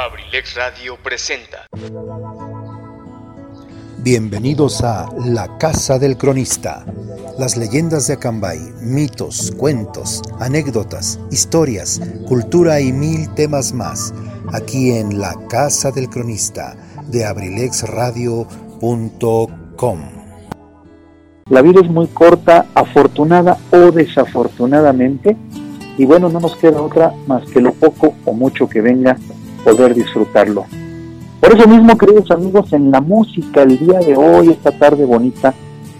Abrilex Radio presenta. Bienvenidos a La Casa del Cronista. Las leyendas de Acambay, mitos, cuentos, anécdotas, historias, cultura y mil temas más. Aquí en La Casa del Cronista de abrilexradio.com. La vida es muy corta, afortunada o desafortunadamente, y bueno, no nos queda otra más que lo poco o mucho que venga poder disfrutarlo. Por eso mismo, queridos amigos, en la música el día de hoy, esta tarde bonita,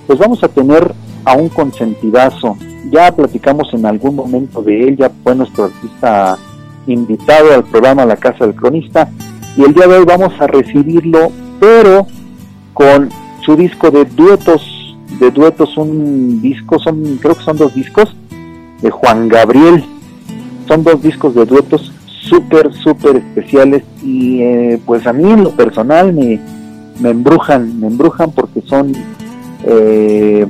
pues vamos a tener a un consentidazo. Ya platicamos en algún momento de él, ya fue nuestro artista invitado al programa La Casa del Cronista, y el día de hoy vamos a recibirlo, pero con su disco de duetos, de duetos, un disco, son, creo que son dos discos, de Juan Gabriel. Son dos discos de duetos súper, súper especiales y eh, pues a mí en lo personal me, me embrujan, me embrujan porque son eh,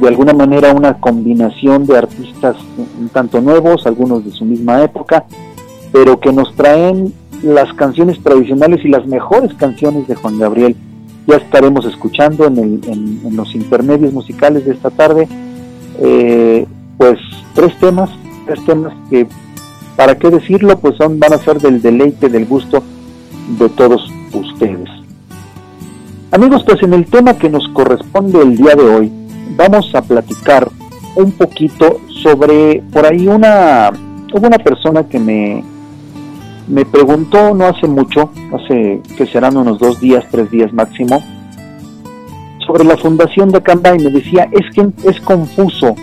de alguna manera una combinación de artistas un tanto nuevos, algunos de su misma época, pero que nos traen las canciones tradicionales y las mejores canciones de Juan Gabriel. Ya estaremos escuchando en, el, en, los intermedios musicales de esta tarde, eh, pues tres temas, tres temas que ¿Para qué decirlo? Pues son, van a ser del deleite, del gusto de todos ustedes. Amigos, pues en el tema que nos corresponde el día de hoy, vamos a platicar un poquito sobre, por ahí una, hubo una persona que me, me preguntó no hace mucho, hace que serán unos dos días, tres días máximo, sobre la fundación de Acamba y me decía, es que es confuso.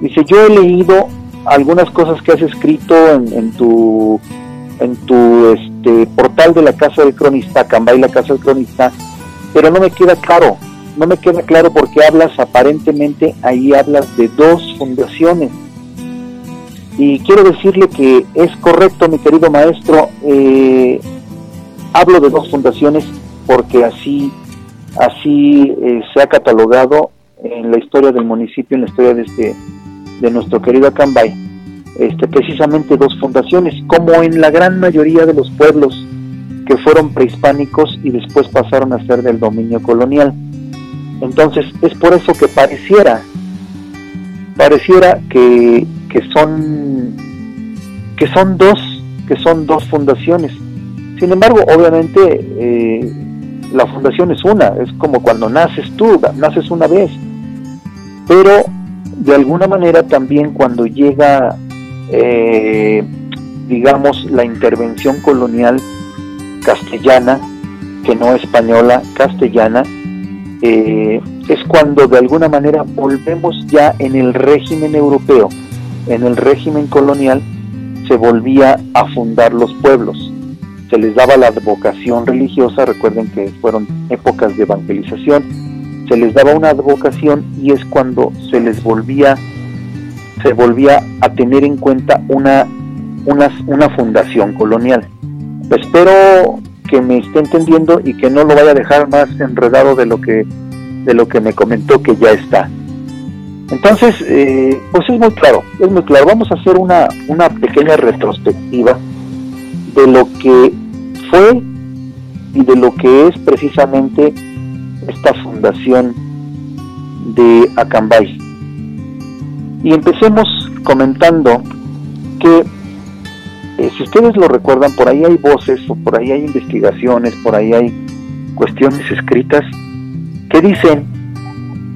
Dice, yo he leído algunas cosas que has escrito en, tu en tu este portal de la casa del cronista, Cambay la casa del cronista, pero no me queda claro, no me queda claro porque hablas aparentemente ahí hablas de dos fundaciones. Y quiero decirle que es correcto, mi querido maestro, eh, hablo de dos fundaciones porque así, así eh, se ha catalogado en la historia del municipio, en la historia de este, de nuestro querido Acambay, este, precisamente dos fundaciones, como en la gran mayoría de los pueblos que fueron prehispánicos y después pasaron a ser del dominio colonial. Entonces es por eso que pareciera, pareciera que, que son que son dos, que son dos fundaciones. Sin embargo, obviamente eh, la fundación es una, es como cuando naces tú, naces una vez, pero de alguna manera también cuando llega, eh, digamos, la intervención colonial castellana, que no española, castellana, eh, es cuando de alguna manera volvemos ya en el régimen europeo, en el régimen colonial, se volvía a fundar los pueblos. Se les daba la advocación religiosa, recuerden que fueron épocas de evangelización, se les daba una advocación y es cuando se les volvía se volvía a tener en cuenta una, una, una fundación colonial. Espero que me esté entendiendo y que no lo vaya a dejar más enredado de lo que, de lo que me comentó que ya está. Entonces, eh, pues es muy claro, es muy claro. Vamos a hacer una, una pequeña retrospectiva de lo que fue y de lo que es precisamente esta fundación de Acambay. Y empecemos comentando que, eh, si ustedes lo recuerdan, por ahí hay voces o por ahí hay investigaciones, por ahí hay cuestiones escritas que dicen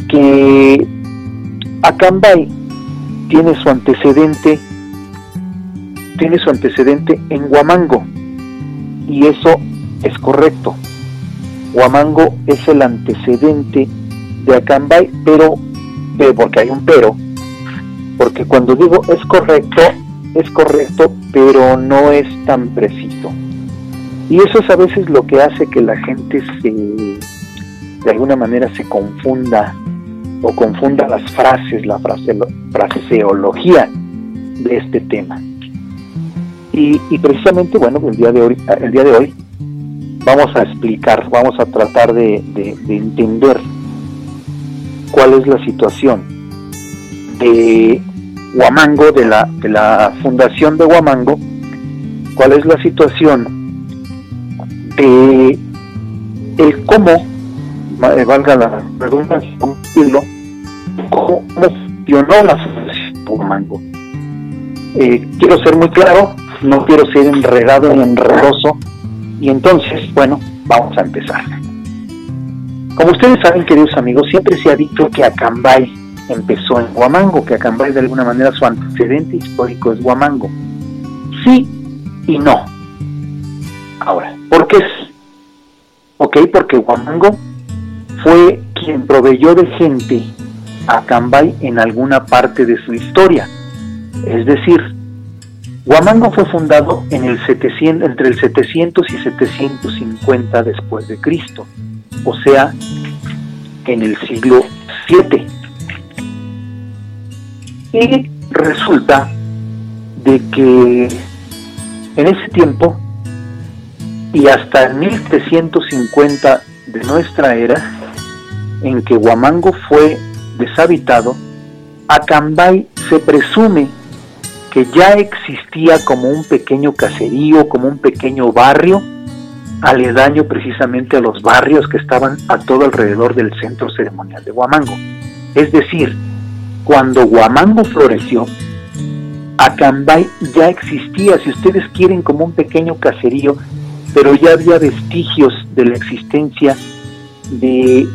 que Acambay tiene su antecedente tiene su antecedente en Huamango y eso es correcto. Huamango es el antecedente de Acambay, pero, pero, porque hay un pero, porque cuando digo es correcto, es correcto, pero no es tan preciso. Y eso es a veces lo que hace que la gente se, de alguna manera se confunda o confunda las frases, la frase, fraseología de este tema. Y, y, precisamente, bueno, el día de hoy, el día de hoy vamos a explicar, vamos a tratar de, entender cuál es la situación de Huamango, de la, de la fundación de Huamango, cuál es la situación el cómo, eh, valga la redundancia, cómo funcionó la Asociación Guamango. Eh, quiero ser muy claro, no quiero ser enredado y enredoso, y entonces, bueno, vamos a empezar. Como ustedes saben, queridos amigos, siempre se ha dicho que Acambay empezó en Huamango, que Acambay de alguna manera su antecedente histórico es Huamango. Sí y no. Ahora, ¿por qué? Ok, porque Huamango fue quien proveyó de gente a Acambay en alguna parte de su historia. Es decir, Huamango fue fundado en el 700, entre el 700 y 750 después de Cristo o sea, en el siglo VII. Y resulta de que en ese tiempo y hasta el 1350 de nuestra era, en que Huamango fue deshabitado, Acambay se presume que ya existía como un pequeño caserío, como un pequeño barrio, aledaño precisamente a los barrios que estaban a todo alrededor del centro ceremonial de Huamango. Es decir, cuando Huamango floreció, Acambay ya existía, si ustedes quieren, como un pequeño caserío, pero ya había vestigios de la existencia de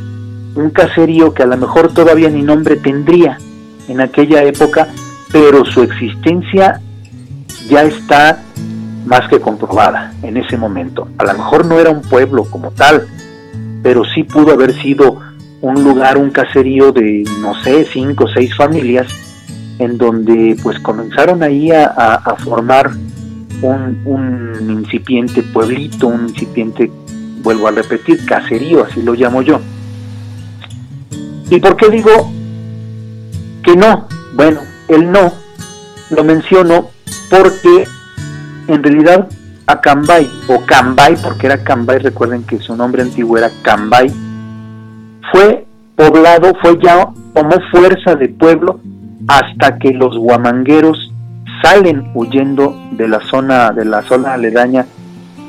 un caserío que a lo mejor todavía ni nombre tendría en aquella época, pero su existencia ya está más que comprobada en ese momento. A lo mejor no era un pueblo como tal, pero sí pudo haber sido un lugar, un caserío de, no sé, cinco o seis familias, en donde pues comenzaron ahí a, formar un, un, incipiente pueblito, un incipiente, vuelvo a repetir, caserío, así lo llamo yo. ¿Y por qué digo que no? Bueno, el no lo menciono porque en realidad Acambay, o Cambay, porque era Cambay, recuerden que su nombre antiguo era Cambay, fue poblado, fue ya, como fuerza de pueblo hasta que los guamangueros salen huyendo de la zona, de la zona aledaña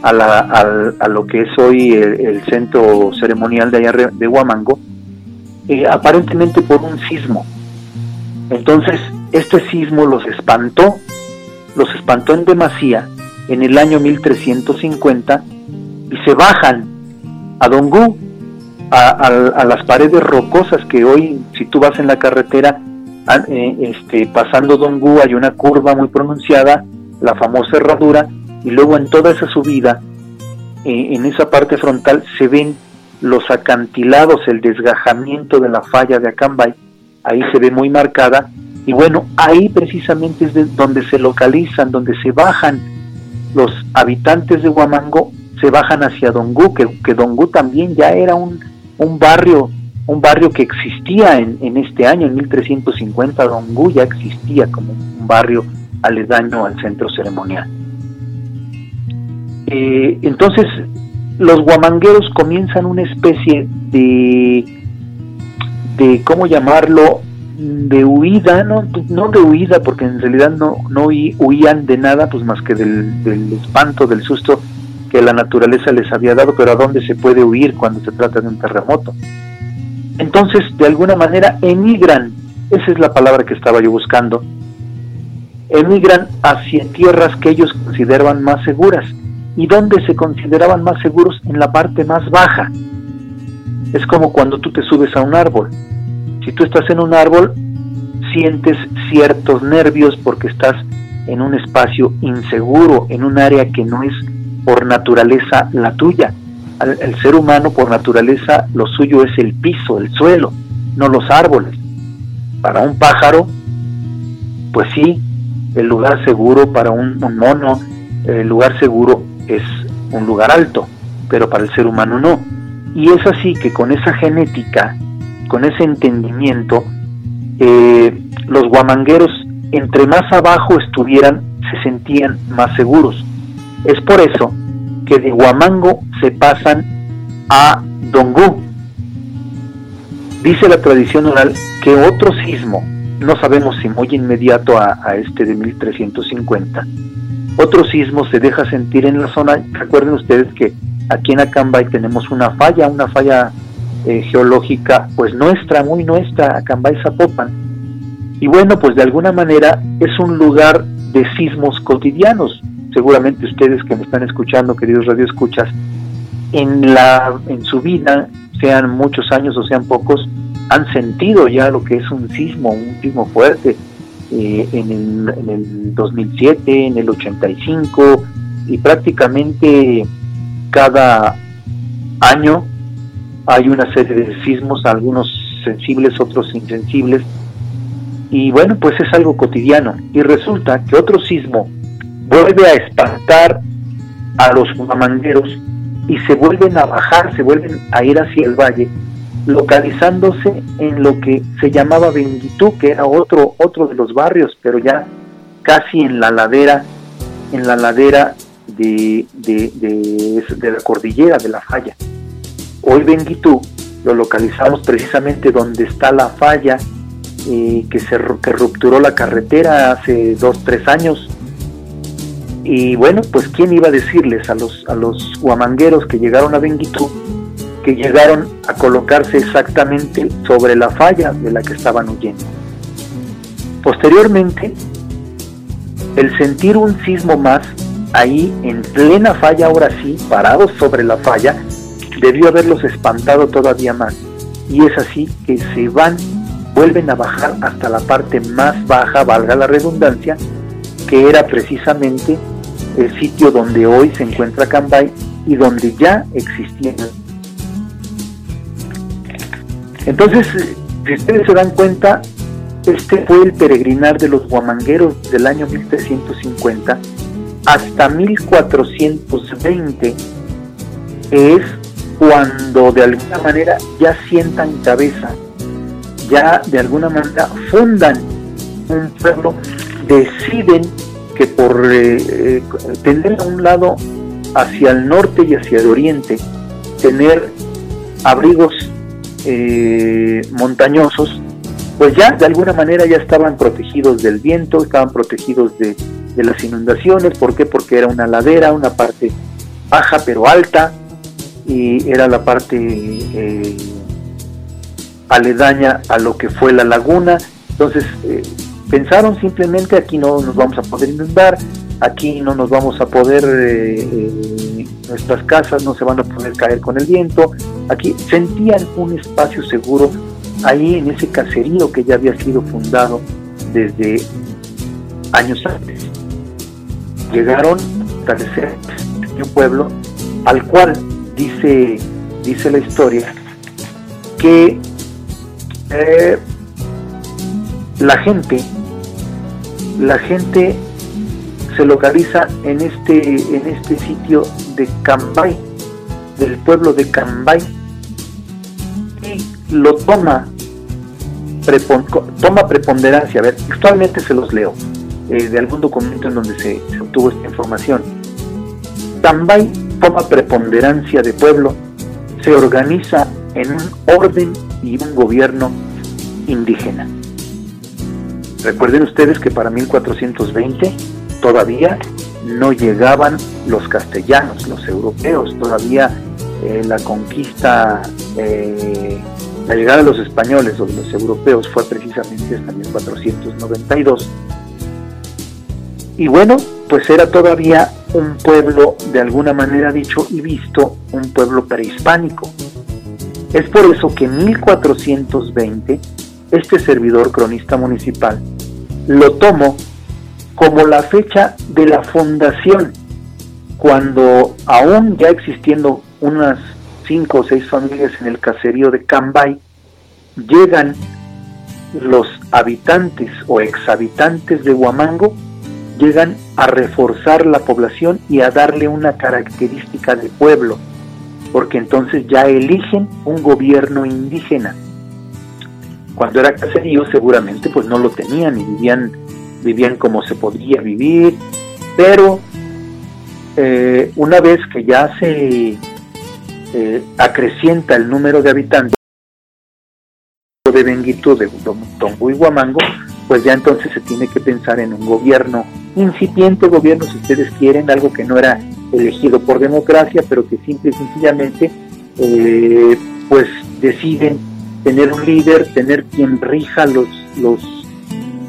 a, lo que es hoy el, centro ceremonial de allá de Huamango, eh, aparentemente por un sismo. Entonces, este sismo los espantó los espantó en demasía en el año 1350 y se bajan a Dongú, a, las paredes rocosas que hoy, si tú vas en la carretera, eh, este, pasando Dongú hay una curva muy pronunciada, la famosa herradura, y luego en toda esa subida, eh, en esa parte frontal, se ven los acantilados, el desgajamiento de la falla de Acambay, ahí se ve muy marcada, y bueno, ahí precisamente es donde se localizan, donde se bajan los habitantes de Huamango, se bajan hacia Dongú, que, que Dongú también ya era un, un barrio un barrio que existía en, en, este año, en 1350, Dongú ya existía como un barrio aledaño al centro ceremonial. Eh, entonces, los guamangueros comienzan una especie de, de, ¿cómo llamarlo?, de huida, no, no de huida, porque en realidad no, no huían de nada, pues más que del, del espanto, del susto que la naturaleza les había dado, pero ¿a dónde se puede huir cuando se trata de un terremoto? Entonces, de alguna manera, emigran, esa es la palabra que estaba yo buscando, emigran hacia tierras que ellos consideraban más seguras. ¿Y dónde se consideraban más seguros? En la parte más baja. Es como cuando tú te subes a un árbol si tú estás en un árbol, sientes ciertos nervios porque estás en un espacio inseguro, en un área que no es por naturaleza la tuya. El, ser humano por naturaleza lo suyo es el piso, el suelo, no los árboles. Para un pájaro, pues sí, el lugar seguro para un mono, el lugar seguro es un lugar alto, pero para el ser humano no. Y es así que con esa genética con ese entendimiento, eh, los guamangueros, entre más abajo estuvieran, se sentían más seguros. Es por eso que de Huamango se pasan a Dongú. Dice la tradición oral que otro sismo, no sabemos si muy inmediato a, a este de 1350, otro sismo se deja sentir en la zona. Recuerden ustedes que aquí en Acambay tenemos una falla, una falla eh, geológica, pues nuestra, muy nuestra, Acambay Zapopan. Y bueno, pues de alguna manera es un lugar de sismos cotidianos. Seguramente ustedes que me están escuchando, queridos radioescuchas, en, la, en su vida, sean muchos años o sean pocos, han sentido ya lo que es un sismo, un sismo fuerte, eh, en, el, en, el, 2007, en el 85, y prácticamente cada año hay una serie de sismos, algunos sensibles, otros insensibles, y bueno, pues es algo cotidiano. Y resulta que otro sismo vuelve a espantar a los mamangueros y se vuelven a bajar, se vuelven a ir hacia el valle, localizándose en lo que se llamaba Benguitú, que era otro, otro de los barrios, pero ya casi en la ladera, en la ladera de, de, la cordillera de la falla. Hoy Benguitú lo localizamos precisamente donde está la falla eh, que se que rupturó la carretera hace dos, tres años y bueno, pues quién iba a decirles a los, a los huamangueros que llegaron a Benguitú que llegaron a colocarse exactamente sobre la falla de la que estaban huyendo. Posteriormente, el sentir un sismo más ahí en plena falla, ahora sí, parados sobre la falla, debió haberlos espantado todavía más. Y es así que se van, vuelven a bajar hasta la parte más baja, valga la redundancia, que era precisamente el sitio donde hoy se encuentra Cambay y donde ya existían. Entonces, si ustedes se dan cuenta, este fue el peregrinar de los guamangueros del año 1350 hasta 1420 es cuando de alguna manera ya sientan cabeza, ya de alguna manera fundan un pueblo, deciden que por eh, eh, tener a un lado hacia el norte y hacia el oriente, tener abrigos eh, montañosos, pues ya de alguna manera ya estaban protegidos del viento, estaban protegidos de, las inundaciones. ¿Por qué? Porque era una ladera, una parte baja pero alta, y era la parte aledaña a lo que fue la laguna. Entonces, pensaron simplemente aquí no nos vamos a poder inundar, aquí no nos vamos a poder, eh, eh, nuestras casas no se van a poder caer con el viento, aquí sentían un espacio seguro ahí en ese caserío que ya había sido fundado desde años antes. Llegaron a establecer un pueblo al cual dice, dice la historia que eh, la gente la gente se localiza en este, en este sitio de Cambay, del pueblo de Cambay, y lo toma, toma preponderancia. A ver, actualmente se los leo, eh, de algún documento en donde se, se obtuvo esta información. Cambay toma preponderancia de pueblo, se organiza en un orden y un gobierno indígena. Recuerden ustedes que para 1420 todavía no llegaban los castellanos, los europeos, todavía eh, la conquista, eh, la llegada de los españoles o de los europeos fue precisamente hasta 1492. Y bueno, pues era todavía un pueblo, de alguna manera dicho y visto, un pueblo prehispánico. Es por eso que en 1420 este servidor cronista municipal lo tomo como la fecha de la fundación, cuando aún ya existiendo unas cinco o seis familias en el caserío de Cambay, llegan los habitantes o exhabitantes de Huamango, llegan a reforzar la población y a darle una característica de pueblo, porque entonces ya eligen un gobierno indígena. Cuando era caserío seguramente pues no lo tenían y vivían, vivían como se podía vivir, pero eh, una vez que ya se eh, acrecienta el número de habitantes de Benguito, de Tongo y Guamango, pues ya entonces se tiene que pensar en un gobierno, incipiente gobierno si ustedes quieren, algo que no era elegido por democracia, pero que simple y sencillamente eh, pues deciden tener un líder, tener quien rija los, los,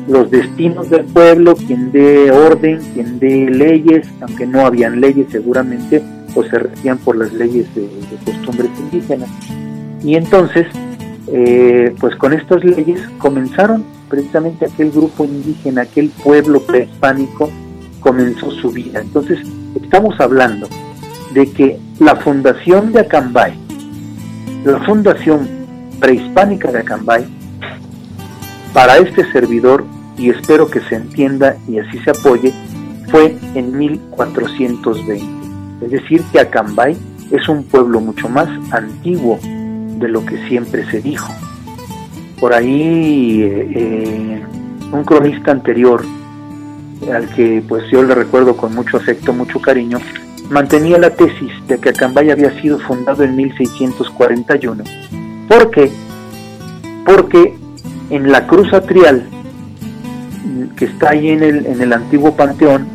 los destinos del pueblo, quien dé orden, quien dé leyes, aunque no habían leyes seguramente, o se regían por las leyes de, costumbres indígenas. Y entonces, eh, pues con estas leyes comenzaron precisamente aquel grupo indígena, aquel pueblo prehispánico, comenzó su vida. Entonces, estamos hablando de que la fundación de Acambay, la fundación prehispánica de Acambay, para este servidor, y espero que se entienda y así se apoye, fue en 1420. Es decir, que Acambay es un pueblo mucho más antiguo de lo que siempre se dijo. Por ahí eh, eh, un cronista anterior, al que pues yo le recuerdo con mucho afecto, mucho cariño, mantenía la tesis de que Acambay había sido fundado en 1641. ¿Por qué? Porque en la cruz atrial que está ahí en el, en el antiguo panteón,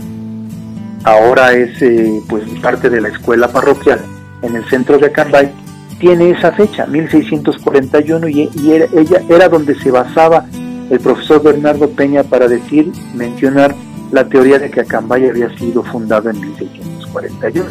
ahora es eh, pues parte de la escuela parroquial en el centro de Acambay, tiene esa fecha, 1641, y, era, ella era donde se basaba el profesor Bernardo Peña para decir, mencionar la teoría de que Acambay había sido fundado en 1641.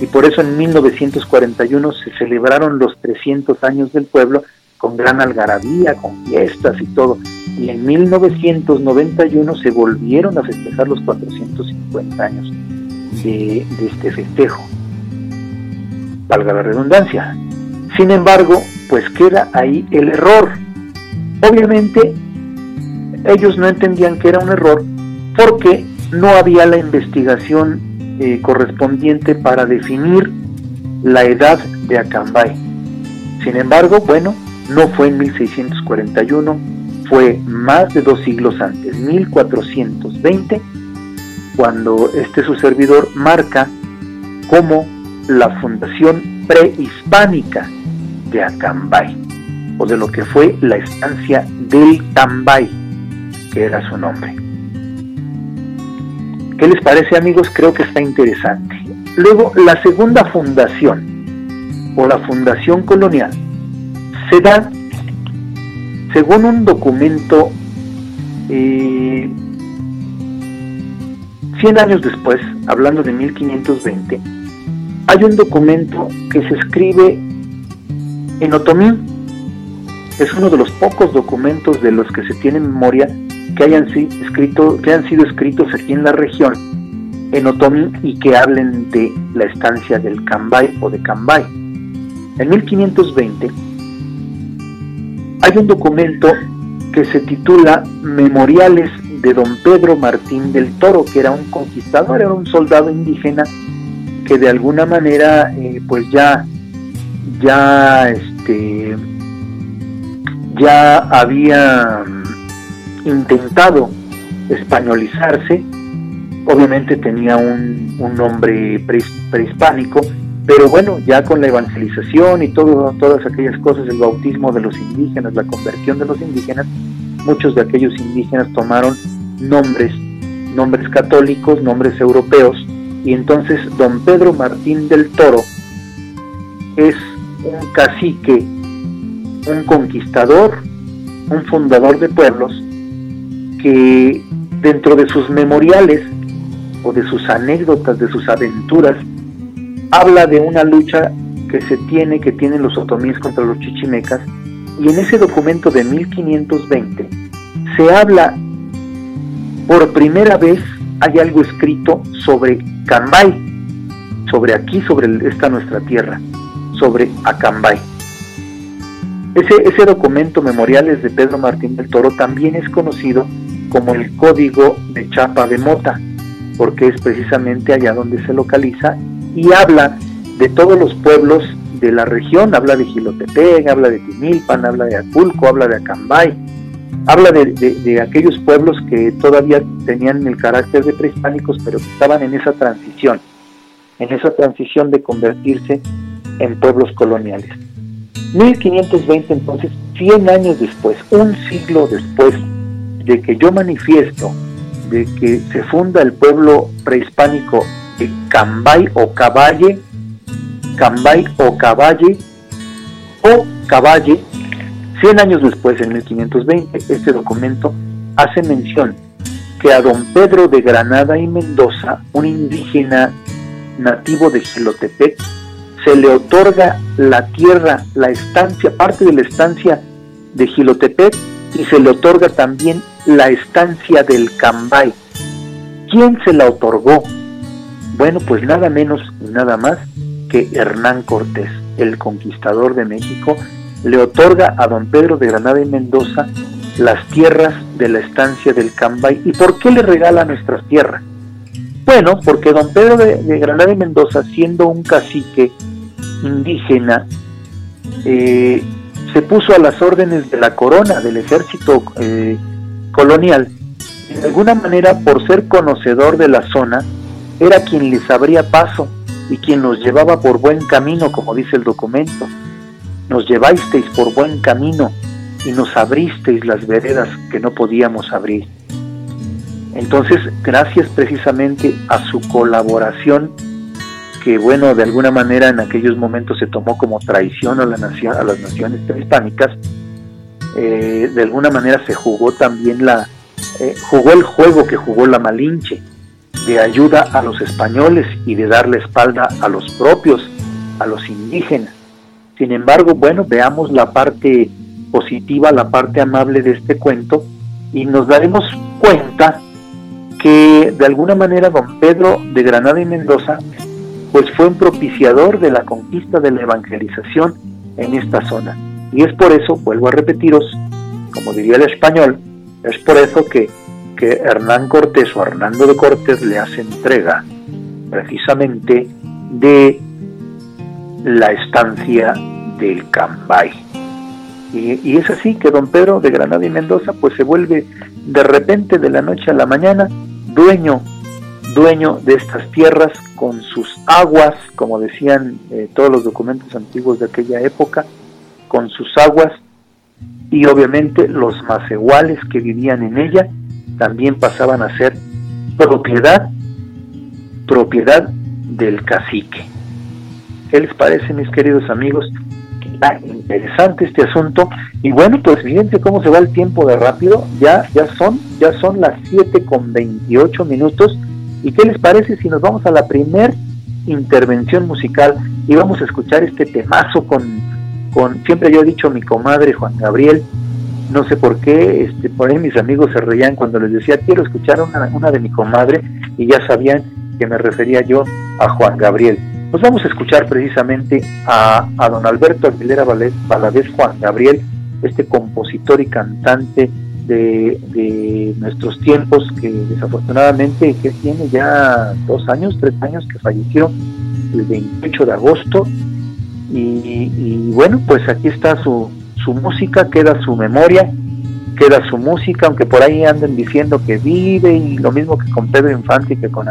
Y por eso en 1941 se celebraron los 300 años del pueblo con gran algarabía, con fiestas y todo. Y en 1991 se volvieron a festejar los 450 años de este festejo. Valga la redundancia. Sin embargo, pues queda ahí el error. Obviamente, ellos no entendían que era un error porque no había la investigación eh, correspondiente para definir la edad de Acambay. Sin embargo, bueno, no fue en 1641, fue más de dos siglos antes, 1420, cuando este su servidor marca como la fundación prehispánica de Acambay, o de lo que fue la estancia del Tambay, que era su nombre. ¿Qué les parece amigos? Creo que está interesante. Luego, la segunda fundación, o la fundación colonial, se da según un documento eh, 100 años después, hablando de 1520, hay un documento que se escribe en otomí. Es uno de los pocos documentos de los que se tiene memoria que hayan, sido escritos aquí en la región, en Otomí, y que hablen de la estancia del Cambay o de Cambay. En 1520 hay un documento que se titula Memoriales de don Pedro Martín del Toro, que era un conquistador, era un soldado indígena que de alguna manera eh, pues ya ya este ya había intentado españolizarse, obviamente tenía un, nombre prehispánico, pero bueno, ya con la evangelización y todo, todas aquellas cosas, el bautismo de los indígenas, la conversión de los indígenas, muchos de aquellos indígenas tomaron nombres, nombres católicos, nombres europeos, y entonces don Pedro Martín del Toro es un cacique, un conquistador, un fundador de pueblos, que dentro de sus memoriales o de sus anécdotas, de sus aventuras, habla de una lucha que se tiene, que tienen los otomíes contra los chichimecas, y en ese documento de 1520 se habla por primera vez, hay algo escrito sobre Cambay, sobre aquí, sobre esta nuestra tierra, sobre Acambay. Ese, ese documento Memoriales de Pedro Martín del Toro también es conocido como el código de Chapa de Mota, porque es precisamente allá donde se localiza y habla de todos los pueblos de la región, habla de Gilotepec, habla de Timilpan, habla de Aculco, habla de Acambay, habla de, aquellos pueblos que todavía tenían el carácter de prehispánicos, pero que estaban en esa transición, en esa transición de convertirse en pueblos coloniales. 1520 entonces, 100 años después, un siglo después de que yo manifiesto de que se funda el pueblo prehispánico Cambay o Caballe, Cambay o Caballe o Caballe, 100 años después, en 1520, este documento hace mención que a don Pedro de Granada y Mendoza, un indígena nativo de Gilotepec, se le otorga la tierra, la estancia, parte de la estancia de Gilotepec y se le otorga también la estancia del Cambay. ¿Quién se la otorgó? Bueno, pues nada menos y nada más que Hernán Cortés, el conquistador de México, le otorga a don Pedro de Granada y Mendoza las tierras de la estancia del Cambay. ¿Y por qué le regala nuestras tierras? Bueno, porque don Pedro de, Granada y Mendoza, siendo un cacique indígena, eh, se puso a las órdenes de la corona, del ejército eh, colonial. De alguna manera, por ser conocedor de la zona, era quien les abría paso y quien nos llevaba por buen camino, como dice el documento. Nos llevasteis por buen camino y nos abristeis las veredas que no podíamos abrir. Entonces, gracias precisamente a su colaboración, que bueno, de alguna manera en aquellos momentos se tomó como traición a, la nación, a las naciones prehispánicas, eh, de alguna manera se jugó también la, eh, jugó el juego que jugó la Malinche, de ayuda a los españoles y de darle espalda a los propios, a los indígenas. Sin embargo, bueno, veamos la parte positiva, la parte amable de este cuento y nos daremos cuenta que de alguna manera don Pedro de Granada y Mendoza pues fue un propiciador de la conquista de la evangelización en esta zona. Y es por eso, vuelvo a repetiros, como diría el español, es por eso que, que Hernán Cortés o Hernando de Cortés le hace entrega precisamente de la estancia del Cambay. Y, es así que don Pedro de Granada y Mendoza pues se vuelve de repente de la noche a la mañana dueño, dueño de estas tierras con sus aguas, como decían eh, todos los documentos antiguos de aquella época, con sus aguas y obviamente los macehuales que vivían en ella también pasaban a ser propiedad, propiedad del cacique. ¿Qué les parece, mis queridos amigos? Interesante este asunto. Y bueno, pues fíjense cómo se va el tiempo de rápido. Ya, ya son, ya son las 7 con 28 minutos. ¿Y qué les parece si nos vamos a la primer intervención musical y vamos a escuchar este temazo con, con siempre yo he dicho mi comadre Juan Gabriel, no sé por qué, este, por ahí mis amigos se reían cuando les decía quiero escuchar una, una de mi comadre y ya sabían que me refería yo a Juan Gabriel. Pues vamos a escuchar precisamente a, don Alberto Aguilera Valadez Juan Gabriel, este compositor y cantante de, nuestros tiempos que desafortunadamente que tiene ya dos años, tres años que falleció el 28 de agosto. Y, bueno pues aquí está su, su música, queda su memoria, queda su música, aunque por ahí anden diciendo que vive y lo mismo que con Pedro Infante y que con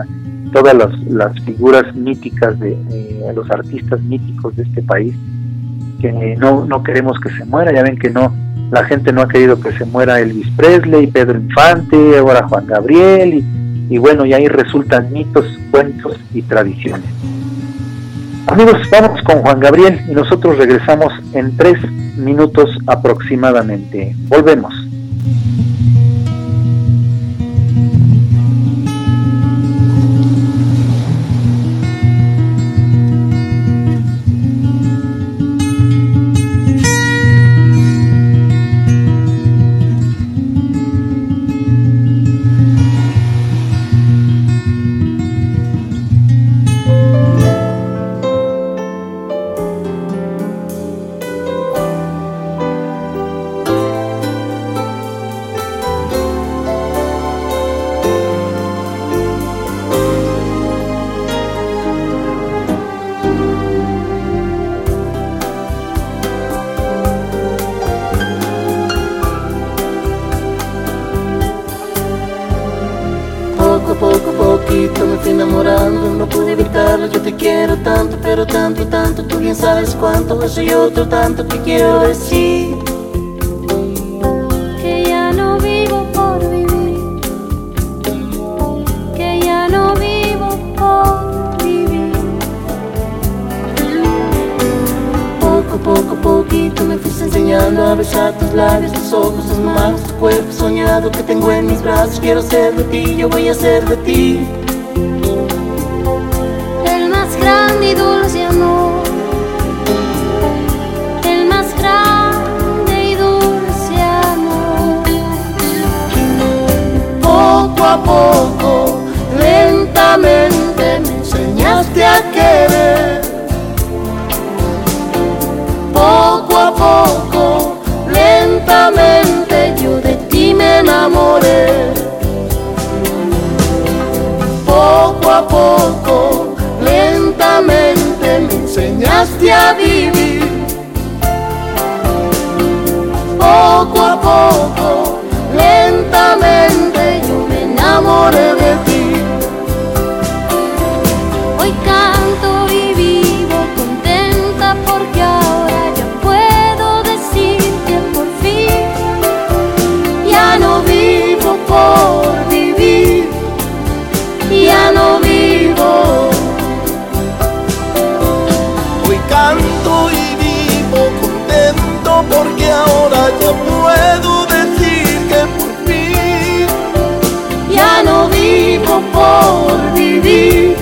todas las, figuras míticas de, los artistas míticos de este país, que no, no queremos que se muera, ya ven que no, la gente no ha querido que se muera Elvis Presley, Pedro Infante, ahora Juan Gabriel, y, y bueno, y ahí resultan mitos, cuentos y tradiciones. Amigos, vamos con Juan Gabriel y nosotros regresamos en tres minutos aproximadamente. Volvemos. y otro tanto que quiero decir. Que ya no vivo por vivir. Que ya no vivo por vivir. Poco, poco, poquito me fuiste enseñando a besar tus labios, tus ojos, tus manos, tu cuerpo soñado que tengo en mis brazos. Quiero ser de ti, yo voy a ser de ti. Poco, lentamente me enseñaste a vivir. Por vivir,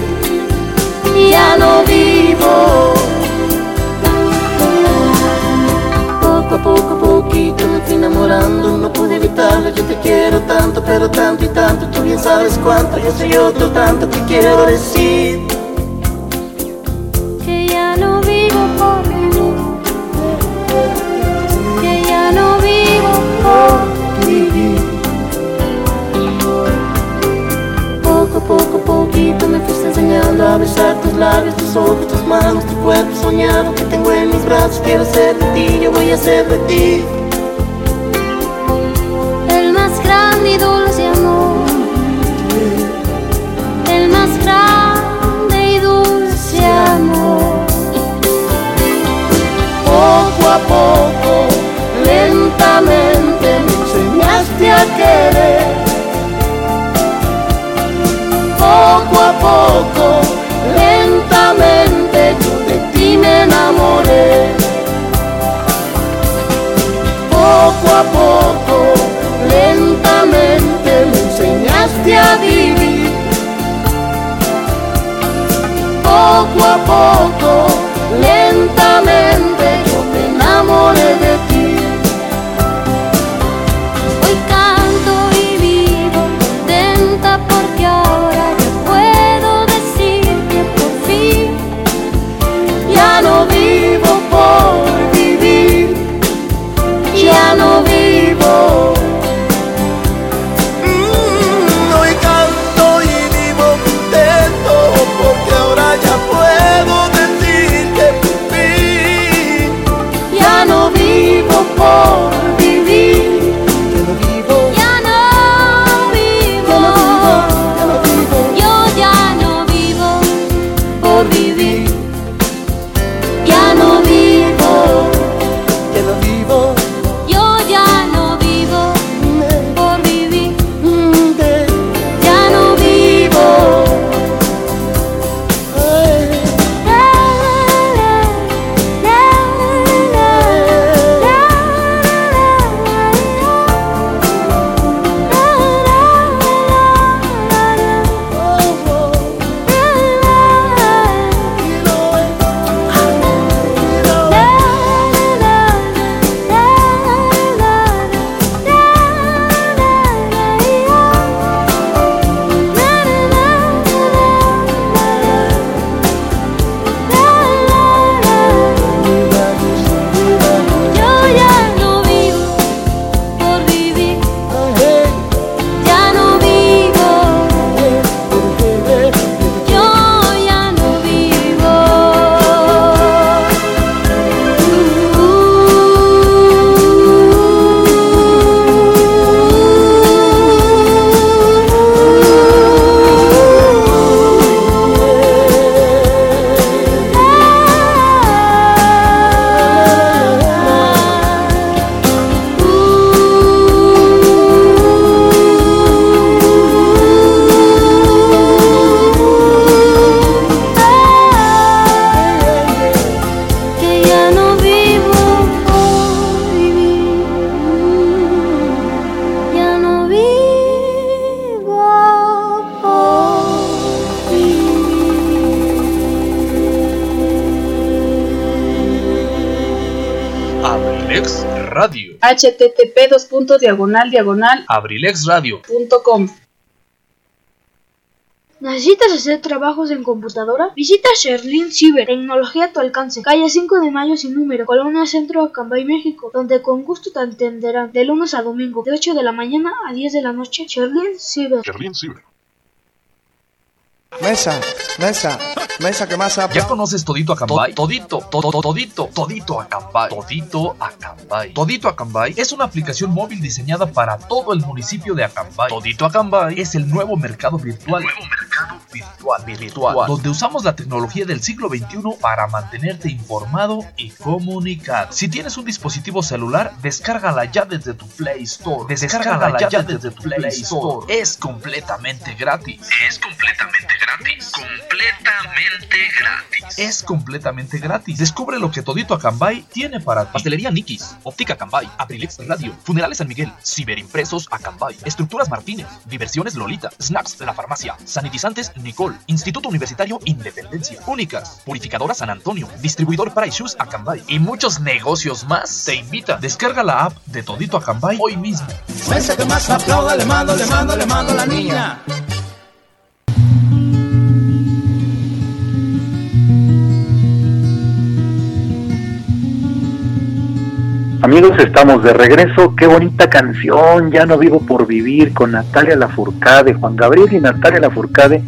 ya no vivo. Poco a poco, poquito me fui enamorando, no pude evitarlo, yo te quiero tanto, pero tanto y tanto, tú bien sabes cuánto, yo soy otro tanto que quiero decir. que ya no vivo a besar tus labios, tus ojos, tus manos, tu cuerpo soñado que tengo en mis brazos. Quiero ser de ti, yo voy a ser de ti. el más grande y dulce amor. El más grande y dulce amor. Poco a poco, lentamente me enseñaste a querer. Poco a poco, lentamente yo de ti me enamoré. Poco a poco, lentamente me enseñaste a vivir. Poco a poco, lentamente yo me enamoré de http dos puntos diagonal diagonal abrilexradio.com ¿Necesitas hacer trabajos en computadora? Visita Sherlin Cyber, tecnología a tu alcance, calle 5 de Mayo sin número, Colonia Centro, Acambay, México, donde con gusto te atenderán de lunes a domingo, de 8 de la mañana a 10 de la noche. Sherlin Cyber. Sherlin Cyber. Mesa, mesa, mesa que más ¿Ya conoces Todito Acambay? Todito, todo, todito, Todito Acambay. Todito Acambay. Todito Acambay es una aplicación móvil diseñada para todo el municipio de Acambay. Todito Acambay es el nuevo mercado virtual. nuevo mercado virtual, virtual, donde usamos la tecnología del siglo XXI para mantenerte informado y comunicado. Si tienes un dispositivo celular, descárgala ya desde tu Play Store. Descárgala, ya, ya desde tu Play Store. Es completamente gratis. Es completamente gratis. Completamente gratis. Es completamente gratis. Descubre lo que Todito Acambay tiene para ti. Pastelería Nikis, Óptica Acambay, Aprilex Radio, Funerales San Miguel, Ciberimpresos Acambay, Estructuras Martínez, Diversiones Lolita, Snacks La Farmacia, Sanitizantes Nicole, Instituto Universitario Independencia, Únicas, Purificadora San Antonio, Distribuidor para Shoes Acambay y muchos negocios más. Te invita, descarga la app de Todito Acambay hoy mismo. Mesa que más aplauda, le mando, le mando, le mando a la niña. Amigos, estamos de regreso. Qué bonita canción, Ya no vivo por vivir, con Natalia Lafourcade, Juan Gabriel y Natalia Lafourcade.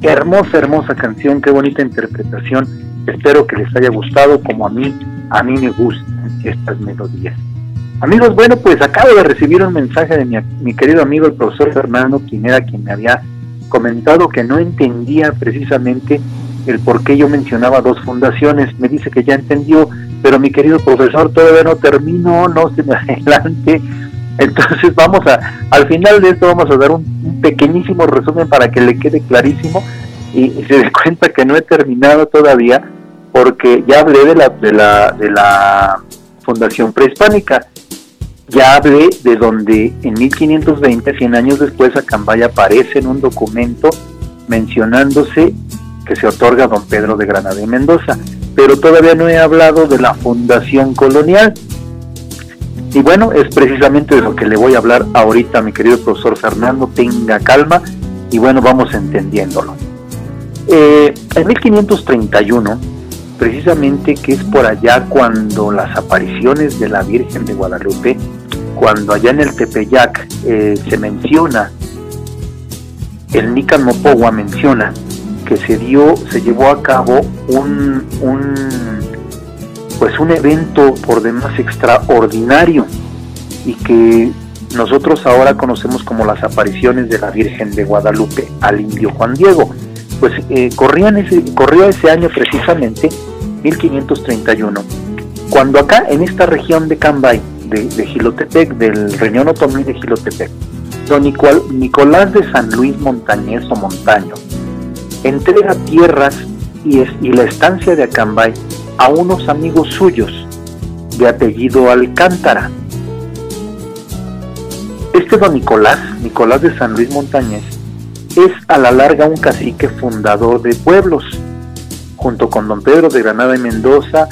Hermosa, hermosa canción, qué bonita interpretación. Espero que les haya gustado como a mí, a mí me gustan estas melodías. Amigos, bueno, pues acabo de recibir un mensaje de mi, mi querido amigo el profesor Fernando, quien era quien me había comentado que no entendía precisamente el por qué yo mencionaba dos fundaciones. Me dice que ya entendió, pero mi querido profesor, todavía no termino, no se me adelante. Entonces vamos a, al final de esto vamos a dar un, pequeñísimo resumen para que le quede clarísimo y, se dé cuenta que no he terminado todavía porque ya hablé de la, de la, de la Fundación Prehispánica. Ya hablé de donde en 1520, 100 años después, Acambay aparece en un documento mencionándose que se otorga a don Pedro de Granada y Mendoza. Pero todavía no he hablado de la fundación colonial. Y bueno, es precisamente de lo que le voy a hablar ahorita, mi querido profesor Fernando. Tenga calma y bueno, vamos entendiéndolo. Eh, en 1531, precisamente que es por allá cuando las apariciones de la Virgen de Guadalupe, cuando allá en el Tepeyac eh, se menciona, el Nican Mopogua menciona que se dio, se llevó a cabo un, un pues un evento por demás extraordinario y que nosotros ahora conocemos como las apariciones de la Virgen de Guadalupe al indio Juan Diego. Pues eh, corrían ese, corrió ese año precisamente, 1531, cuando acá en esta región de Cambay, de, de Gilotepec, del Reñón Otomí de Gilotepec, don Nicolás de San Luis Montañez o Montaño, entrega tierras y, y la estancia de Acambay a unos amigos suyos de apellido Alcántara. Este don Nicolás, Nicolás de San Luis Montañez, es a la larga un cacique fundador de pueblos, junto con don Pedro de Granada y Mendoza,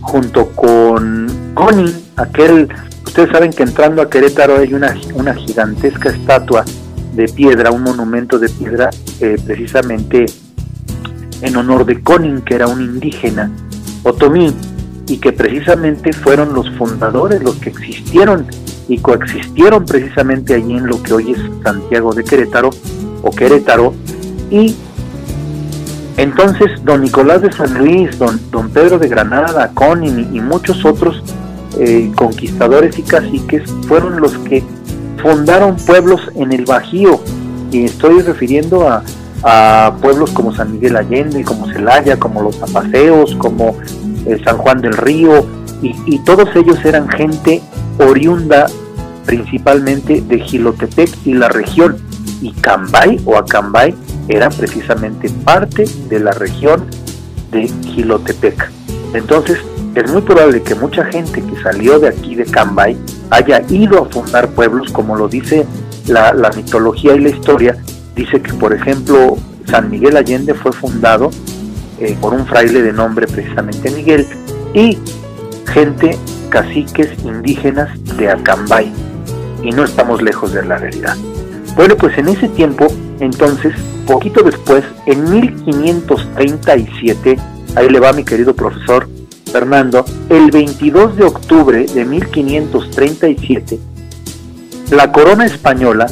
junto con Conin, aquel, ustedes saben que entrando a Querétaro hay una, una gigantesca estatua de piedra, un monumento de piedra eh, precisamente en honor de Conin, que era un indígena otomí, y que precisamente fueron los fundadores, los que existieron y coexistieron precisamente allí en lo que hoy es Santiago de Querétaro o Querétaro, y entonces don Nicolás de San Luis, don, don Pedro de Granada, Conin y, muchos otros eh, conquistadores y caciques fueron los que fundaron pueblos en el Bajío, y estoy refiriendo a, pueblos como San Miguel Allende, como Celaya, como Los Zapaseos, como eh, San Juan del Río, y, todos ellos eran gente oriunda principalmente de Gilotepec y la región, y Cambay o Acambay era precisamente parte de la región de Gilotepec. Entonces, es muy probable que mucha gente que salió de aquí de Cambay haya ido a fundar pueblos, como lo dice la, mitología y la historia, dice que por ejemplo San Miguel Allende fue fundado eh, por un fraile de nombre precisamente Miguel y gente caciques indígenas de Acambay. Y no estamos lejos de la realidad. Bueno, pues en ese tiempo, entonces, poquito después, en 1537, ahí le va mi querido profesor Fernando, el 22 de octubre de 1537, la corona española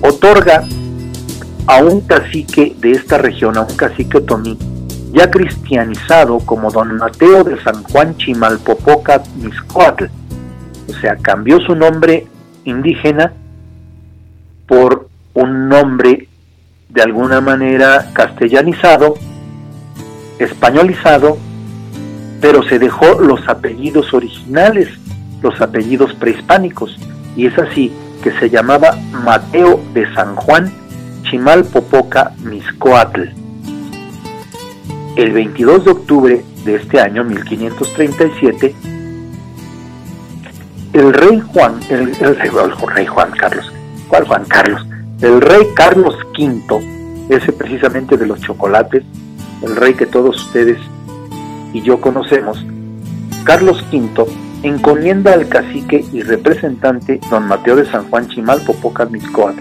otorga a un cacique de esta región, a un cacique otomí, ya cristianizado como don Mateo de San Juan Chimalpopoca Miscoatl, o sea, cambió su nombre indígena por un nombre de alguna manera castellanizado, españolizado, pero se dejó los apellidos originales, los apellidos prehispánicos, y es así que se llamaba Mateo de San Juan Chimalpopoca Miscoatl. El 22 de octubre de este año 1537, el rey Juan, el, rey Juan Carlos, ¿cuál Juan Carlos? El rey Carlos V, ese precisamente de los chocolates, el rey que todos ustedes y yo conocemos, Carlos V encomienda al cacique y representante don Mateo de San Juan Chimalpopoca Miscoatl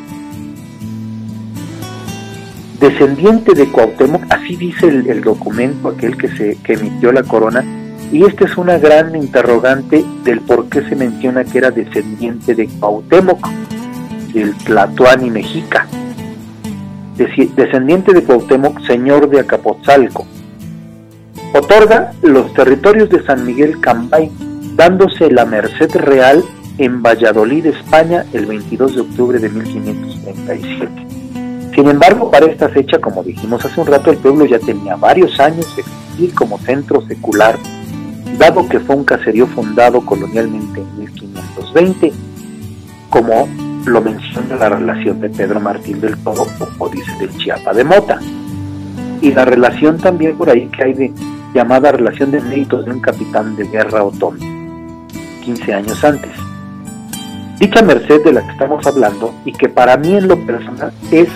descendiente de Cuauhtémoc, así dice el, documento aquel que se emitió la corona, y esta es una gran interrogante del por qué se menciona que era descendiente de Cuauhtémoc, del Tlatoani mexica. Descendiente de Cuauhtémoc, señor de Acapotzalco. Otorga los territorios de San Miguel Cambay, dándose la merced real en Valladolid, España, el 22 de octubre de 1537. Sin embargo, para esta fecha, como dijimos hace un rato, el pueblo ya tenía varios años de existir como centro secular, dado que fue un caserío fundado colonialmente en 1520, como lo menciona la relación de Pedro Martín del Todo o dice del Chiapa de Mota. Y la relación también por ahí que hay de llamada relación de méritos de un capitán de guerra otomí, 15 años antes. Dicha merced de la que estamos hablando y que para mí en lo personal es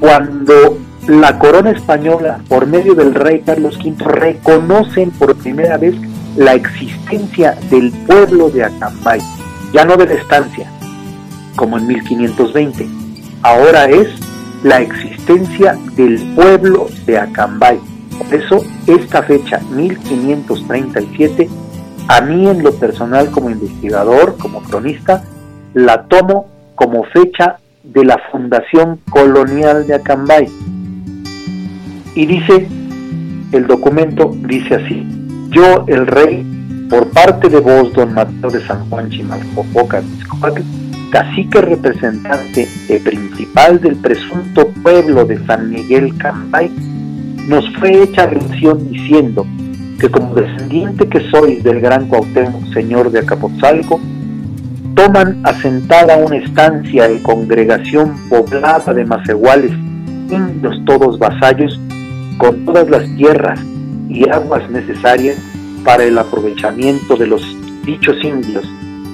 cuando la corona española, por medio del rey Carlos V, reconocen por primera vez la existencia del pueblo de Acambay, ya no de la estancia, como en 1520, ahora es la existencia del pueblo de Acambay. Por eso esta fecha, 1537, a mí en lo personal como investigador, como cronista, la tomo como fecha de la Fundación Colonial de Acambay. Y dice, el documento dice así, yo el rey, por parte de vos, don Mateo de San Juan Chimalpopoca, cacique representante e principal del presunto pueblo de San Miguel Cambay, nos fue hecha mención diciendo que como descendiente que sois del gran Cuauhtémoc, señor de Acapotzalco, toman asentada una estancia de congregación poblada de macehuales, indios todos vasallos, con todas las tierras y aguas necesarias para el aprovechamiento de los dichos indios,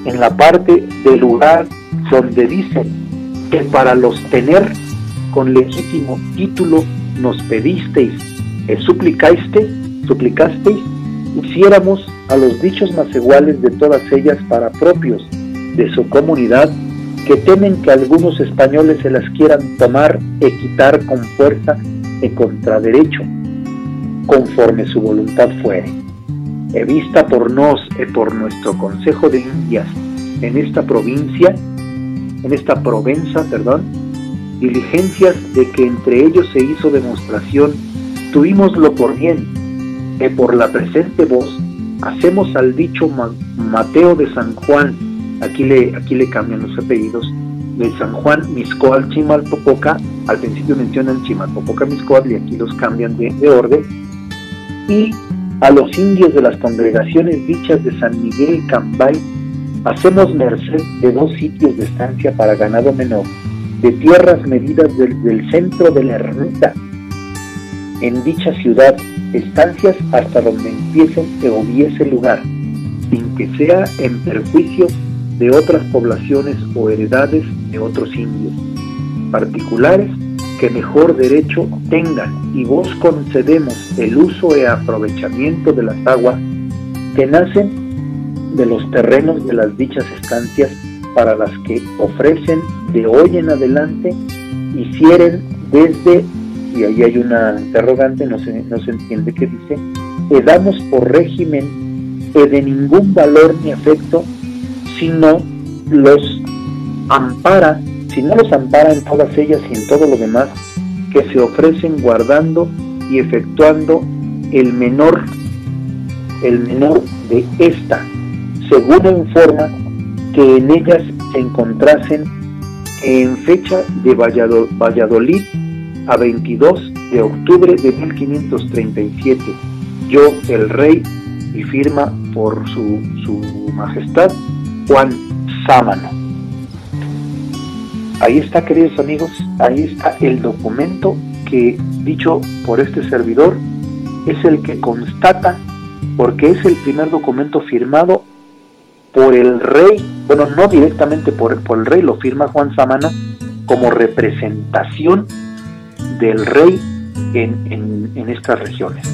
en la parte del lugar donde dicen que para los tener con legítimo título nos pedisteis e suplicaste, suplicasteis, hiciéramos a los dichos macehuales de todas ellas para propios de su comunidad que temen que algunos españoles se las quieran tomar e quitar con fuerza y contra derecho, conforme su voluntad fuere. Vista por nos y por nuestro Consejo de Indias en esta provincia, en esta Provenza, perdón, diligencias de que entre ellos se hizo demostración, tuvimoslo por bien, que por la presente voz hacemos al dicho Mateo de San Juan, aquí le, aquí le cambian los apellidos, de San Juan Miscoal Chimalpopoca, al principio mencionan Chimalpopoca Miscoal y aquí los cambian de, de orden, y a los indios de las congregaciones dichas de San Miguel Cambay, hacemos merced de dos sitios de estancia para ganado menor, de tierras medidas del, del centro de la ermita, en dicha ciudad, estancias hasta donde empiecen o hubiese lugar, sin que sea en perjuicio de otras poblaciones o heredades de otros indios, particulares que mejor derecho tengan. Y vos concedemos el uso y aprovechamiento de las aguas que nacen de los terrenos de las dichas estancias para las que ofrecen de hoy en adelante hicieren desde, y ahí hay una interrogante, no se, no se entiende qué dice, damos por régimen que de ningún valor ni efecto, sino los ampara, si no los ampara en todas ellas y en todo lo demás, que se ofrecen guardando y efectuando el menor, el menor de esta, según informa que en ellas se encontrasen en fecha de Valladolid a 22 de octubre de 1537, yo el rey y firma por su, su majestad Juan Sámano. Ahí está, queridos amigos, ahí está el documento que, dicho por este servidor, es el que constata, porque es el primer documento firmado por el rey, bueno, no directamente por, por el rey, lo firma Juan Samana como representación del rey en, en estas regiones.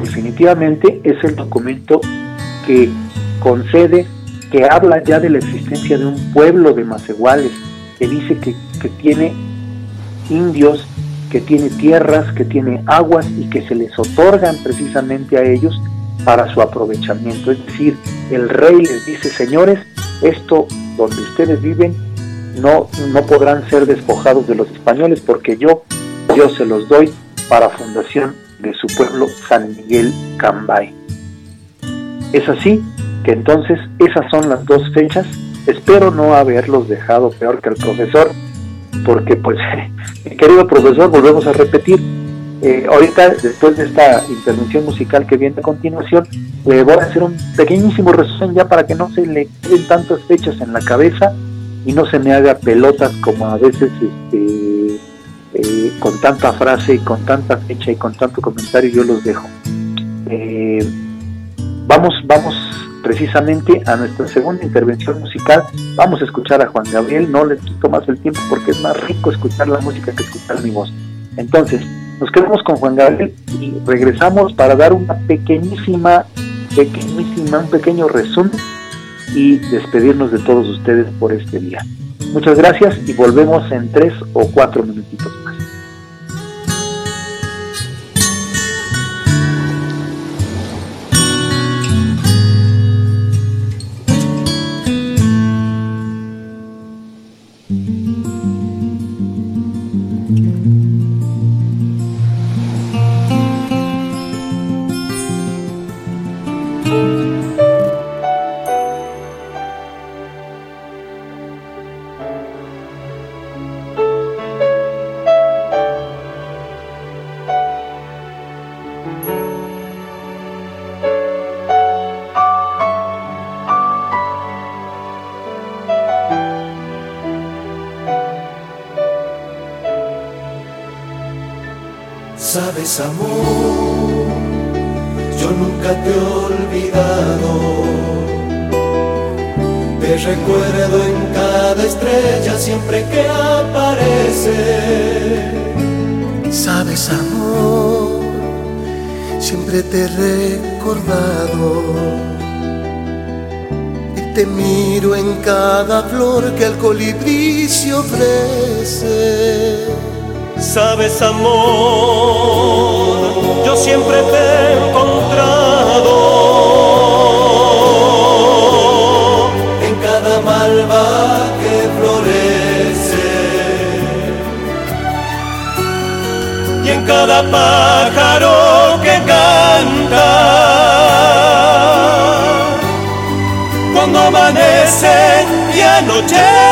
Definitivamente es el documento que concede, que habla ya de la existencia de un pueblo de Macehuales, que dice que, tiene indios, que tiene tierras, que tiene aguas y que se les otorgan precisamente a ellos para su aprovechamiento. Es decir, el rey les dice, señores, esto donde ustedes viven no, no podrán ser despojados de los españoles porque yo, yo se los doy para fundación de su pueblo San Miguel Cambay. Es así que entonces esas son las dos fechas Espero no haberlos dejado peor que el profesor, porque pues, querido profesor, volvemos a repetir, eh, ahorita, después de esta intervención musical que viene a continuación, le voy a hacer un pequeñísimo resumen ya para que no se le queden tantas fechas en la cabeza y no se me haga pelotas como a veces este, eh, con tanta frase y con tanta fecha y con tanto comentario yo los dejo. Eh, vamos, vamos precisamente a nuestra segunda intervención musical. Vamos a escuchar a Juan Gabriel, no les quito más el tiempo porque es más rico escuchar la música que escuchar mi voz. Entonces, nos quedamos con Juan Gabriel y regresamos para dar una pequeñísima, pequeñísima, un pequeño resumen y despedirnos de todos ustedes por este día. Muchas gracias y volvemos en tres o cuatro minutitos. Amor, yo nunca te he olvidado. Te recuerdo en cada estrella siempre que aparece. Sabes, amor, siempre te he recordado. Y te miro en cada flor que el colibrí se ofrece Sabes, amor, yo siempre te he encontrado en cada malva que florece y en cada pájaro que canta. Cuando amanece y anochece.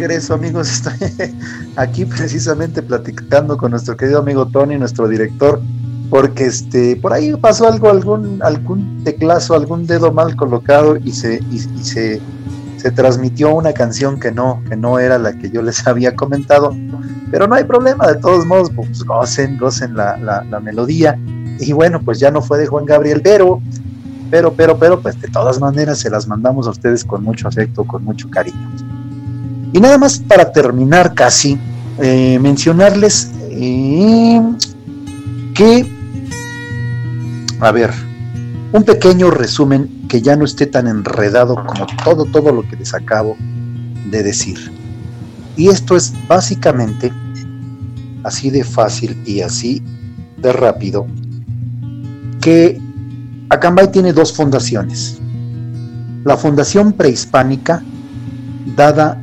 Regreso, amigos. Estoy aquí precisamente platicando con nuestro querido amigo Tony, nuestro director, porque este por ahí pasó algo, algún algún teclazo, algún dedo mal colocado y se y, y se, se transmitió una canción que no que no era la que yo les había comentado, pero no hay problema. De todos modos, pues gocen, gocen la, la, la melodía y bueno, pues ya no fue de Juan Gabriel, pero pero pero pero pues de todas maneras se las mandamos a ustedes con mucho afecto, con mucho cariño. Y nada más para terminar casi, eh, mencionarles eh, que, a ver, un pequeño resumen que ya no esté tan enredado como todo, todo lo que les acabo de decir. Y esto es básicamente así de fácil y así de rápido, que Acambay tiene dos fundaciones. La Fundación Prehispánica, dada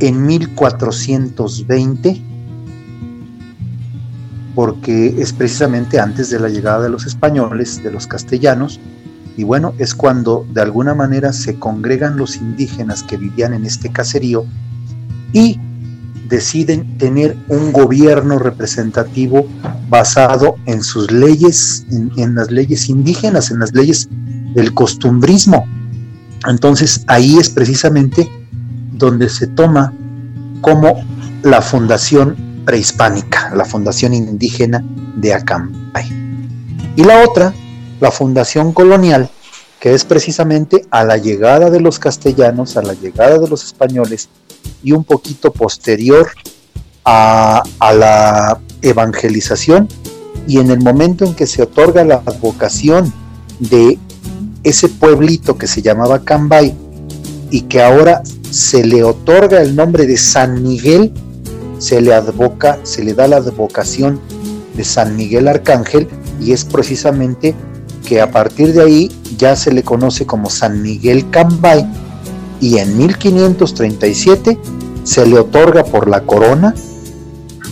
en 1420, porque es precisamente antes de la llegada de los españoles, de los castellanos, y bueno, es cuando de alguna manera se congregan los indígenas que vivían en este caserío y deciden tener un gobierno representativo basado en sus leyes, en, las leyes indígenas, en las leyes del costumbrismo. Entonces ahí es precisamente donde se toma como la fundación prehispánica, la fundación indígena de Acambay. Y la otra, la fundación colonial, que es precisamente a la llegada de los castellanos, a la llegada de los españoles y un poquito posterior a, la evangelización y en el momento en que se otorga la advocación de ese pueblito que se llamaba Cambay y que ahora se le otorga el nombre de San Miguel, se le advoca, se le da la advocación de San Miguel Arcángel y es precisamente que a partir de ahí ya se le conoce como San Miguel Cambay y en 1537 se le otorga por la corona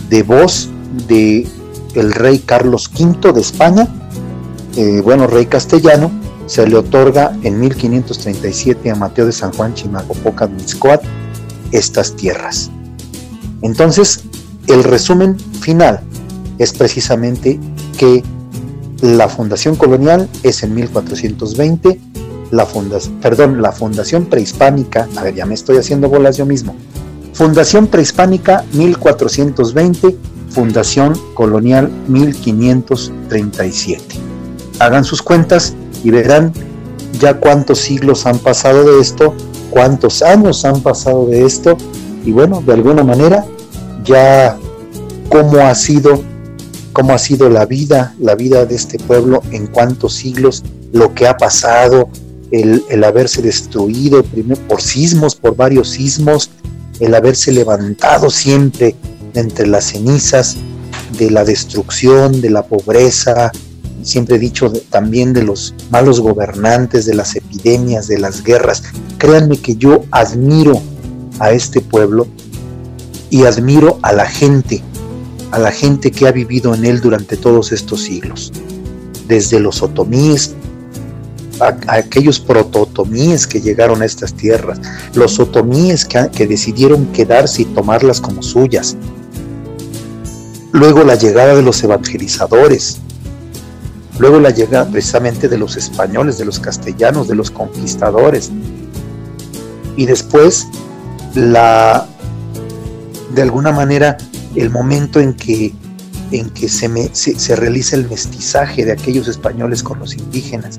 de voz de el rey Carlos V de España, eh, bueno, rey castellano, se le otorga en 1537 a Mateo de San Juan Chimagopoca Mixcoat estas tierras. Entonces, el resumen final es precisamente que la fundación colonial es en 1420, la fundación, perdón, la fundación prehispánica, a ver, ya me estoy haciendo bolas yo mismo. Fundación prehispánica 1420, fundación colonial 1537. Hagan sus cuentas y verán ya cuántos siglos han pasado de esto, cuántos años han pasado de esto y bueno, de alguna manera ya cómo ha sido cómo ha sido la vida, la vida de este pueblo en cuántos siglos, lo que ha pasado, el, el haberse destruido por sismos, por varios sismos, el haberse levantado siempre entre las cenizas de la destrucción, de la pobreza, siempre he dicho también de los malos gobernantes, de las epidemias, de las guerras. Créanme que yo admiro a este pueblo y admiro a la gente, a la gente que ha vivido en él durante todos estos siglos. Desde los otomíes, aquellos proto-otomíes que llegaron a estas tierras, los otomíes que, que decidieron quedarse y tomarlas como suyas. Luego la llegada de los evangelizadores, luego la llegada precisamente de los españoles, de los castellanos, de los conquistadores, y después la, de alguna manera, el momento en que, en que se, me, se, realiza el mestizaje de aquellos españoles con los indígenas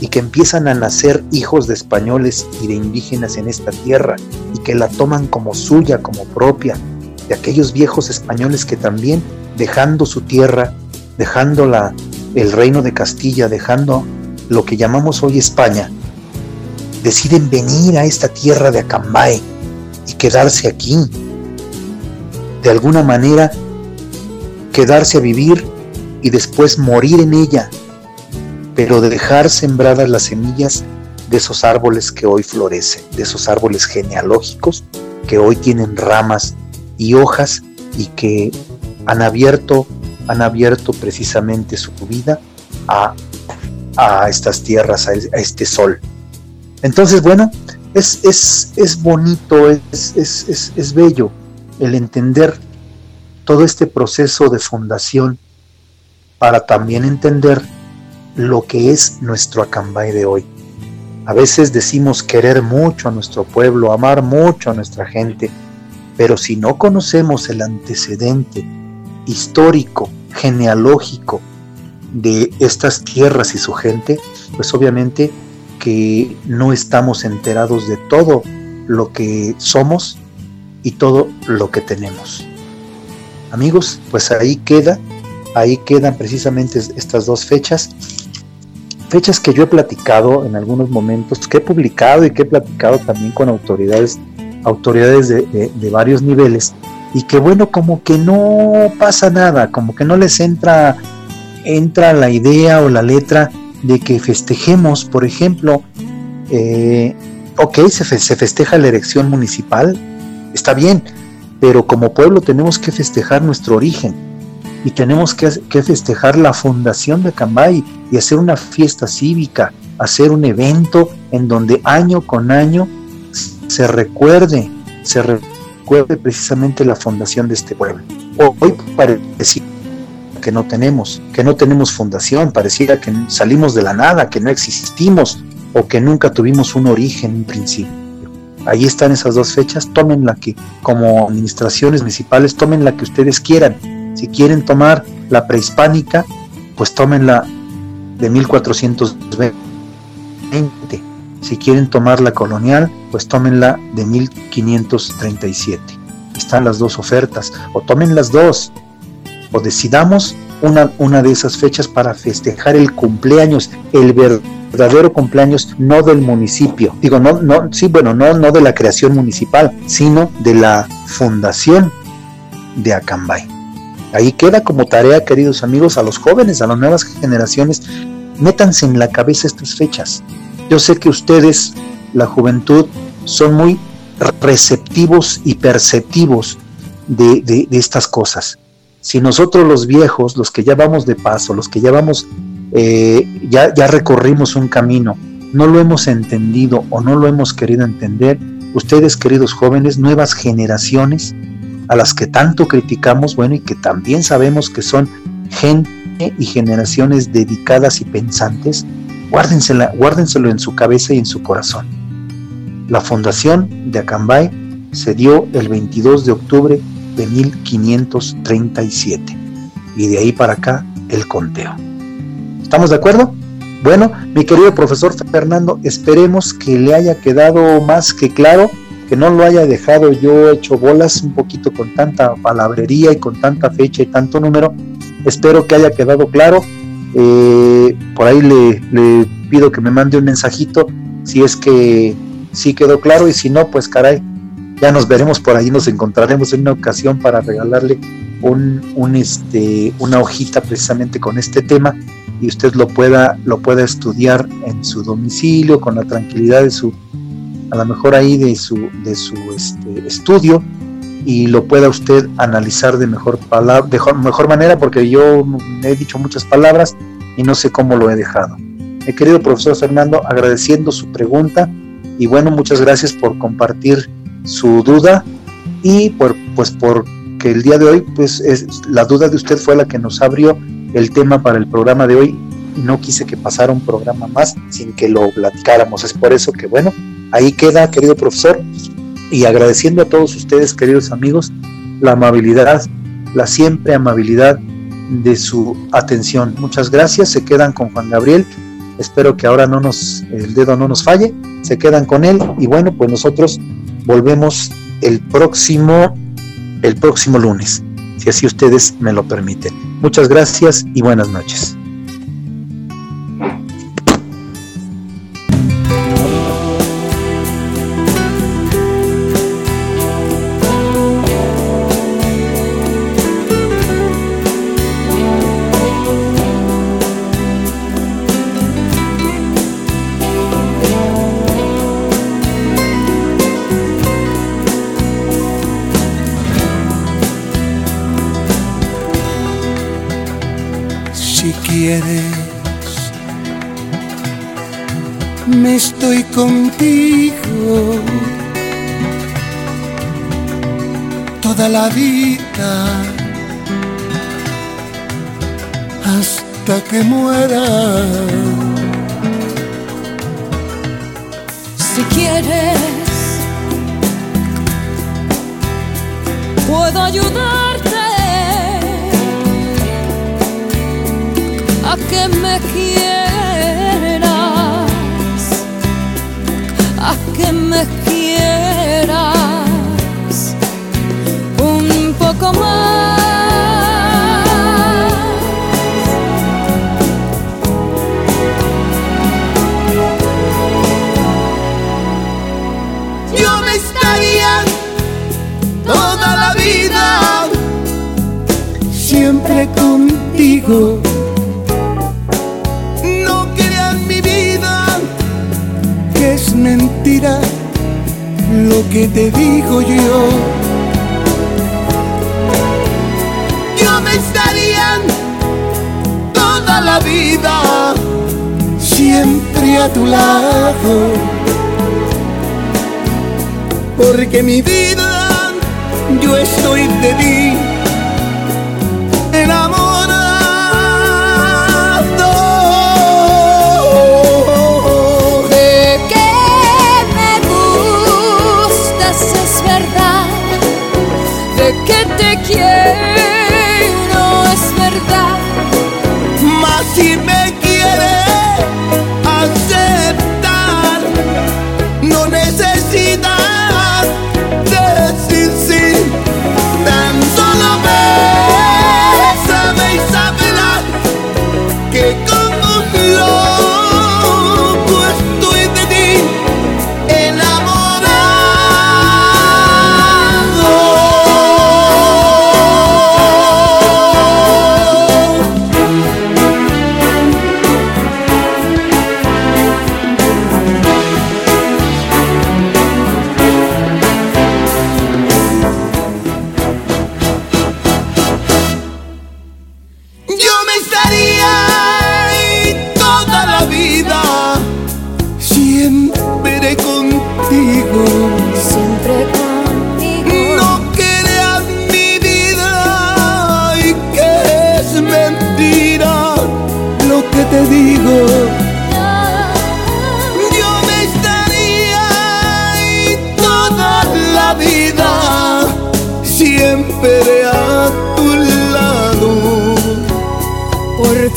y que empiezan a nacer hijos de españoles y de indígenas en esta tierra y que la toman como suya, como propia, de aquellos viejos españoles que también, dejando su tierra, dejando la, el reino de Castilla, dejando lo que llamamos hoy España, deciden venir a esta tierra de Acambay y quedarse aquí. De alguna manera, quedarse a vivir y después morir en ella, pero de dejar sembradas las semillas de esos árboles que hoy florecen, de esos árboles genealógicos que hoy tienen ramas y hojas y que han abierto han abierto precisamente su vida a, estas tierras, a, este sol. Entonces, bueno, es, es, bonito, es, es, bello el entender todo este proceso de fundación para también entender lo que es nuestro Acambay de hoy. A veces decimos querer mucho a nuestro pueblo, amar mucho a nuestra gente, pero si no conocemos el antecedente histórico genealógico de estas tierras y su gente, pues obviamente que no estamos enterados de todo lo que somos y todo lo que tenemos. Amigos, pues ahí queda, ahí quedan precisamente estas dos fechas, fechas que yo he platicado en algunos momentos, que he publicado y que he platicado también con autoridades, autoridades de, de varios niveles, y que bueno, como que no pasa nada, como que no les entra, entra la idea o la letra de que festejemos, por ejemplo, eh, ok, se, se festeja la elección municipal, está bien, pero como pueblo tenemos que festejar nuestro origen y tenemos que, que, festejar la fundación de Cambay y hacer una fiesta cívica, hacer un evento en donde año con año se recuerde, se recuerde precisamente la fundación de este pueblo. Hoy pareciera que no tenemos, que no tenemos fundación, pareciera que salimos de la nada, que no existimos o que nunca tuvimos un origen, un principio. Ahí están esas dos fechas, tomen la que, como administraciones municipales, tomen la que ustedes quieran. Si quieren tomar la prehispánica, pues tomen la de 1420 si quieren tomar la colonial, pues tómenla de 1537. Están las dos ofertas, o tomen las dos, o decidamos una, una de esas fechas para festejar el cumpleaños, el verdadero cumpleaños, no del municipio. Digo, no, no, sí, bueno, no, no de la creación municipal, sino de la fundación de Acambay. Ahí queda como tarea, queridos amigos, a los jóvenes, a las nuevas generaciones, métanse en la cabeza estas fechas. Yo sé que ustedes, la juventud, son muy receptivos y perceptivos de, estas cosas. Si nosotros los viejos, los que ya vamos de paso, los que ya vamos eh, ya, ya recorrimos un camino, no lo hemos entendido o no lo hemos querido entender, ustedes queridos jóvenes, nuevas generaciones a las que tanto criticamos, bueno, y que también sabemos que son gente y generaciones dedicadas y pensantes, guárdenselo en su cabeza y en su corazón. La fundación de Acambay se dio el 22 de octubre de 1537 y de ahí para acá el conteo. ¿Estamos de acuerdo? Bueno, mi querido profesor Fernando, esperemos que le haya quedado más que claro, que no lo haya dejado yo hecho bolas un poquito con tanta palabrería y con tanta fecha y tanto número. Espero que haya quedado claro. Eh, por ahí le, le pido que me mande un mensajito si es que sí quedó claro y si no, pues caray, ya nos veremos por ahí, nos encontraremos en una ocasión para regalarle un, un, este, una hojita precisamente con este tema y usted lo pueda, lo pueda estudiar en su domicilio con la tranquilidad de su, a lo mejor ahí de su, de su este, estudio y lo pueda usted analizar de mejor, de mejor manera porque yo he dicho muchas palabras y no sé cómo lo he dejado. Querido profesor Fernando, agradeciendo su pregunta y bueno, muchas gracias por compartir su duda y por, pues porque el día de hoy pues es, la duda de usted fue la que nos abrió el tema para el programa de hoy y no quise que pasara un programa más sin que lo platicáramos. Es por eso que bueno, ahí queda, querido profesor, y agradeciendo a todos ustedes, queridos amigos, la amabilidad, la siempre amabilidad de su atención. Muchas gracias, se quedan con Juan Gabriel. Espero que ahora no nos el dedo no nos falle. Se quedan con él y bueno, pues nosotros volvemos el próximo, el próximo lunes, si así ustedes me lo permiten. Muchas gracias y buenas noches. Me estaría toda la vida siempre a tu lado. Porque mi vida yo estoy de ti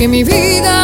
Porque mi vida,